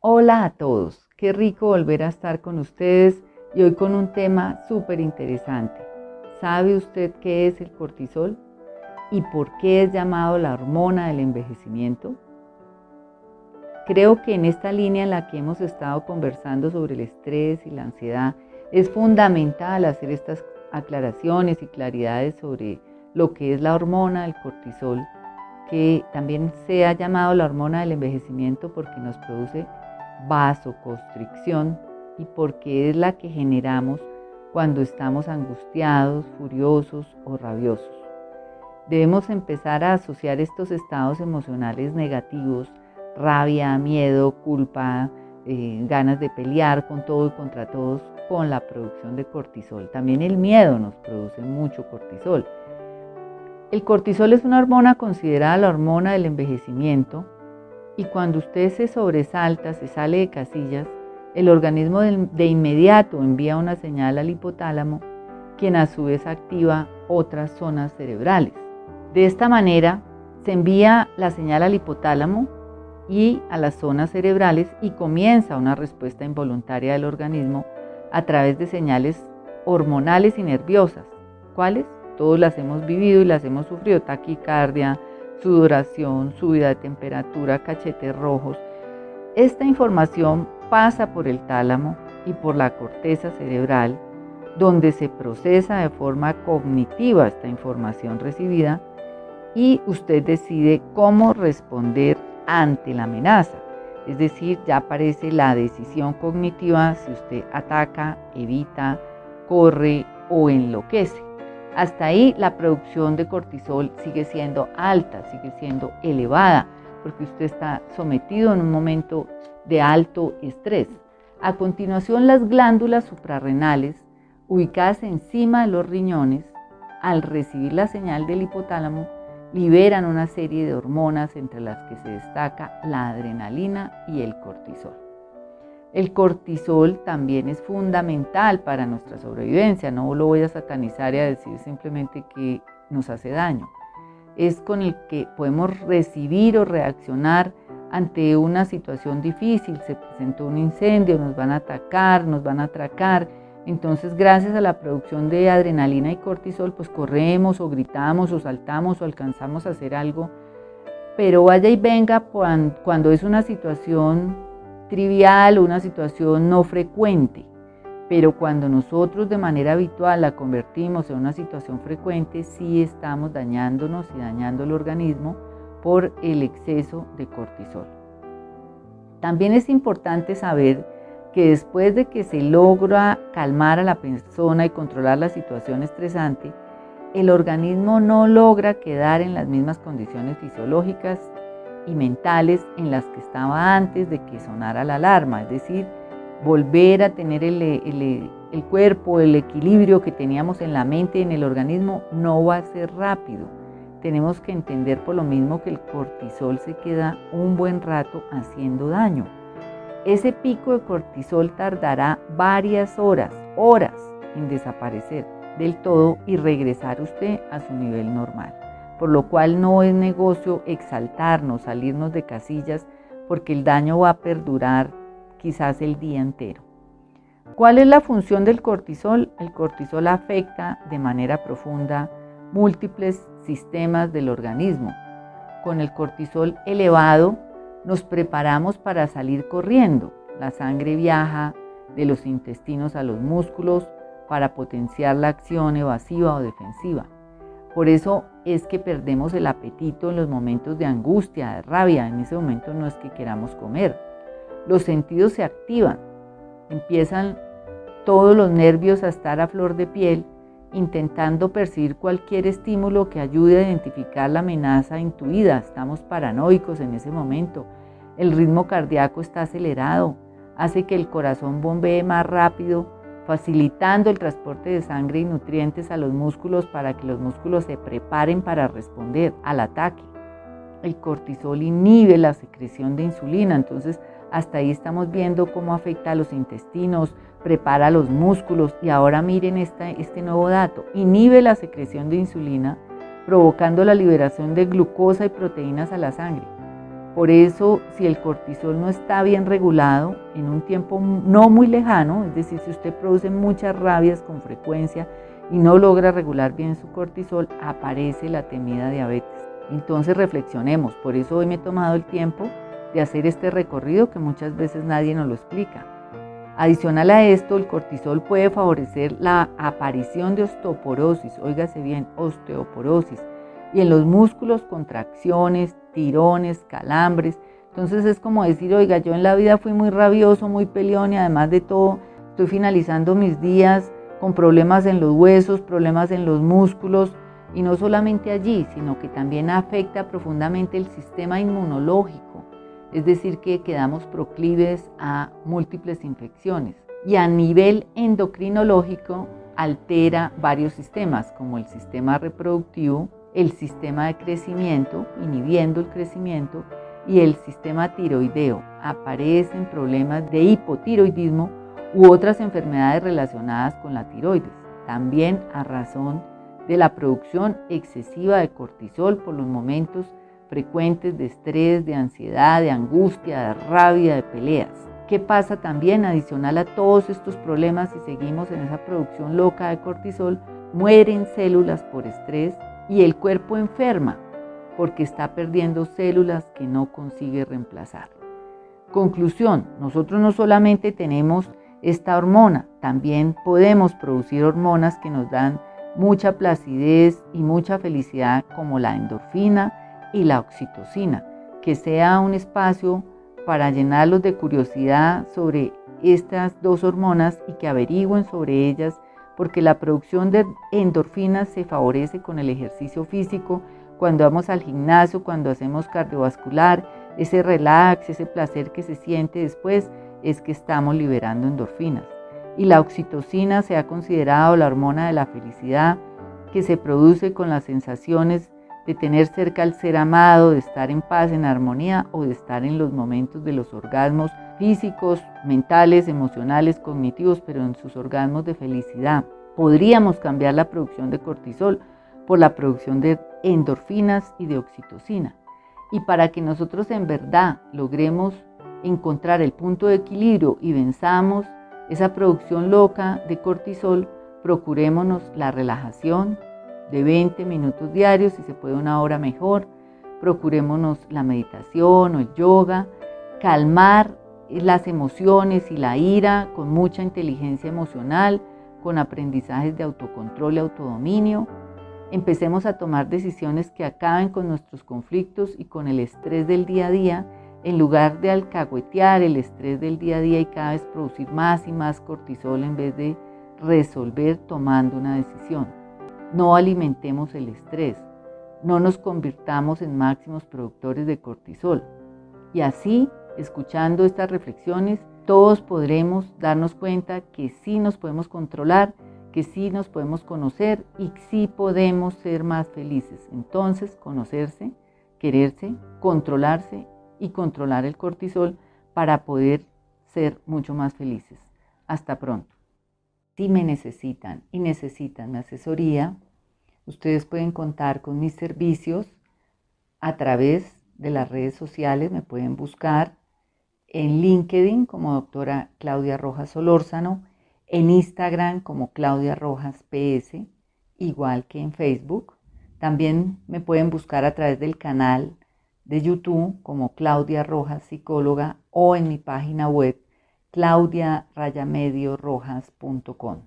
Hola a todos, qué rico volver a estar con ustedes y hoy con un tema súper interesante. ¿Sabe usted qué es el cortisol y por qué es llamado la hormona del envejecimiento? Creo que en esta línea en la que hemos estado conversando sobre el estrés y la ansiedad es fundamental hacer estas aclaraciones y claridades sobre lo que es la hormona del cortisol, que también se ha llamado la hormona del envejecimiento porque nos produce vasoconstricción y porque es la que generamos cuando estamos angustiados, furiosos o rabiosos. Debemos empezar a asociar estos estados emocionales negativos, rabia, miedo, culpa, eh, ganas de pelear con todo y contra todos, con la producción de cortisol. También el miedo nos produce mucho cortisol. El cortisol es una hormona considerada la hormona del envejecimiento y cuando usted se sobresalta, se sale de casillas, el organismo de inmediato envía una señal al hipotálamo, quien a su vez activa otras zonas cerebrales. De esta manera, se envía la señal al hipotálamo y a las zonas cerebrales y comienza una respuesta involuntaria del organismo a través de señales hormonales y nerviosas. ¿Cuáles? Todos las hemos vivido y las hemos sufrido. Taquicardia, sudoración, subida de temperatura, cachetes rojos. Esta información pasa por el tálamo y por la corteza cerebral, donde se procesa de forma cognitiva esta información recibida y usted decide cómo responder ante la amenaza. Es decir, ya aparece la decisión cognitiva si usted ataca, evita, corre o enloquece. Hasta ahí la producción de cortisol sigue siendo alta, sigue siendo elevada, porque usted está sometido en un momento de alto estrés. A continuación, las glándulas suprarrenales, ubicadas encima de los riñones, al recibir la señal del hipotálamo, liberan una serie de hormonas entre las que se destaca la adrenalina y el cortisol. El cortisol también es fundamental para nuestra sobrevivencia, no lo voy a satanizar y a decir simplemente que nos hace daño. Es con el que podemos recibir o reaccionar ante una situación difícil. Se presentó un incendio, nos van a atacar, nos van a atracar. Entonces, gracias a la producción de adrenalina y cortisol, pues corremos o gritamos o saltamos o alcanzamos a hacer algo. Pero vaya y venga cuando es una situación trivial una situación no frecuente, pero cuando nosotros de manera habitual la convertimos en una situación frecuente, sí estamos dañándonos y dañando el organismo por el exceso de cortisol. También es importante saber que después de que se logra calmar a la persona y controlar la situación estresante, el organismo no logra quedar en las mismas condiciones fisiológicas y mentales en las que estaba antes de que sonara la alarma, es decir, volver a tener el, el, cuerpo, el equilibrio que teníamos en la mente y en el organismo no va a ser rápido. Tenemos que entender por lo mismo que el cortisol se queda un buen rato haciendo daño. Ese pico de cortisol tardará varias horas, horas en desaparecer del todo y regresar usted a su nivel normal por lo cual no es negocio exaltarnos, salirnos de casillas, porque el daño va a perdurar quizás el día entero. ¿Cuál es la función del cortisol? El cortisol afecta de manera profunda múltiples sistemas del organismo. Con el cortisol elevado nos preparamos para salir corriendo. La sangre viaja de los intestinos a los músculos para potenciar la acción evasiva o defensiva. Por eso es que perdemos el apetito en los momentos de angustia, de rabia. En ese momento no es que queramos comer. Los sentidos se activan. Empiezan todos los nervios a estar a flor de piel, intentando percibir cualquier estímulo que ayude a identificar la amenaza intuida. Estamos paranoicos en ese momento. El ritmo cardíaco está acelerado, hace que el corazón bombee más rápido facilitando el transporte de sangre y nutrientes a los músculos para que los músculos se preparen para responder al ataque. El cortisol inhibe la secreción de insulina, entonces hasta ahí estamos viendo cómo afecta a los intestinos, prepara los músculos y ahora miren este nuevo dato, inhibe la secreción de insulina provocando la liberación de glucosa y proteínas a la sangre. Por eso, si el cortisol no está bien regulado en un tiempo no muy lejano, es decir, si usted produce muchas rabias con frecuencia y no logra regular bien su cortisol, aparece la temida diabetes. Entonces reflexionemos, por eso hoy me he tomado el tiempo de hacer este recorrido que muchas veces nadie nos lo explica. Adicional a esto, el cortisol puede favorecer la aparición de osteoporosis, óigase bien, osteoporosis, y en los músculos contracciones, tirones, calambres. Entonces es como decir, oiga, yo en la vida fui muy rabioso, muy peleón y además de todo estoy finalizando mis días con problemas en los huesos, problemas en los músculos y no solamente allí, sino que también afecta profundamente el sistema inmunológico, es decir, que quedamos proclives a múltiples infecciones y a nivel endocrinológico altera varios sistemas como el sistema reproductivo, el sistema de crecimiento, inhibiendo el crecimiento, y el sistema tiroideo. Aparecen problemas de hipotiroidismo u otras enfermedades relacionadas con la tiroides, también a razón de la producción excesiva de cortisol por los momentos frecuentes de estrés, de ansiedad, de angustia, de rabia, de peleas. ¿Qué pasa también adicional a todos estos problemas si seguimos en esa producción loca de cortisol? Mueren células por estrés, y el cuerpo enferma porque está perdiendo células que no consigue reemplazar. Conclusión, nosotros no solamente tenemos esta hormona, también podemos producir hormonas que nos dan mucha placidez y mucha felicidad como la endorfina y la oxitocina, que sea un espacio para llenarlos de curiosidad sobre estas dos hormonas y que averigüen sobre ellas porque la producción de endorfinas se favorece con el ejercicio físico, cuando vamos al gimnasio, cuando hacemos cardiovascular, ese relax, ese placer que se siente después, es que estamos liberando endorfinas. Y la oxitocina se ha considerado la hormona de la felicidad que se produce con las sensaciones de tener cerca al ser amado, de estar en paz, en armonía o de estar en los momentos de los orgasmos físicos, mentales, emocionales, cognitivos, pero en sus orgasmos de felicidad. Podríamos cambiar la producción de cortisol por la producción de endorfinas y de oxitocina. Y para que nosotros en verdad logremos encontrar el punto de equilibrio y venzamos esa producción loca de cortisol, procurémonos la relajación de 20 minutos diarios, si se puede una hora mejor. Procurémonos la meditación o el yoga, calmar las emociones y la ira con mucha inteligencia emocional, con aprendizajes de autocontrol y autodominio. Empecemos a tomar decisiones que acaben con nuestros conflictos y con el estrés del día a día, en lugar de alcahuetear el estrés del día a día y cada vez producir más y más cortisol en vez de resolver tomando una decisión. No alimentemos el estrés, no nos convirtamos en máximos productores de cortisol. Y así escuchando estas reflexiones, todos podremos darnos cuenta que sí nos podemos controlar, que sí nos podemos conocer y sí podemos ser más felices. Entonces, conocerse, quererse, controlarse y controlar el cortisol para poder ser mucho más felices. Hasta pronto. Si me necesitan y necesitan mi asesoría, ustedes pueden contar con mis servicios a través de las redes sociales, me pueden buscar en LinkedIn como doctora Claudia Rojas Solórzano, en Instagram como Claudia Rojas PS, igual que en Facebook. También me pueden buscar a través del canal de YouTube como Claudia Rojas Psicóloga o en mi página web claudiarayamediorojas.com.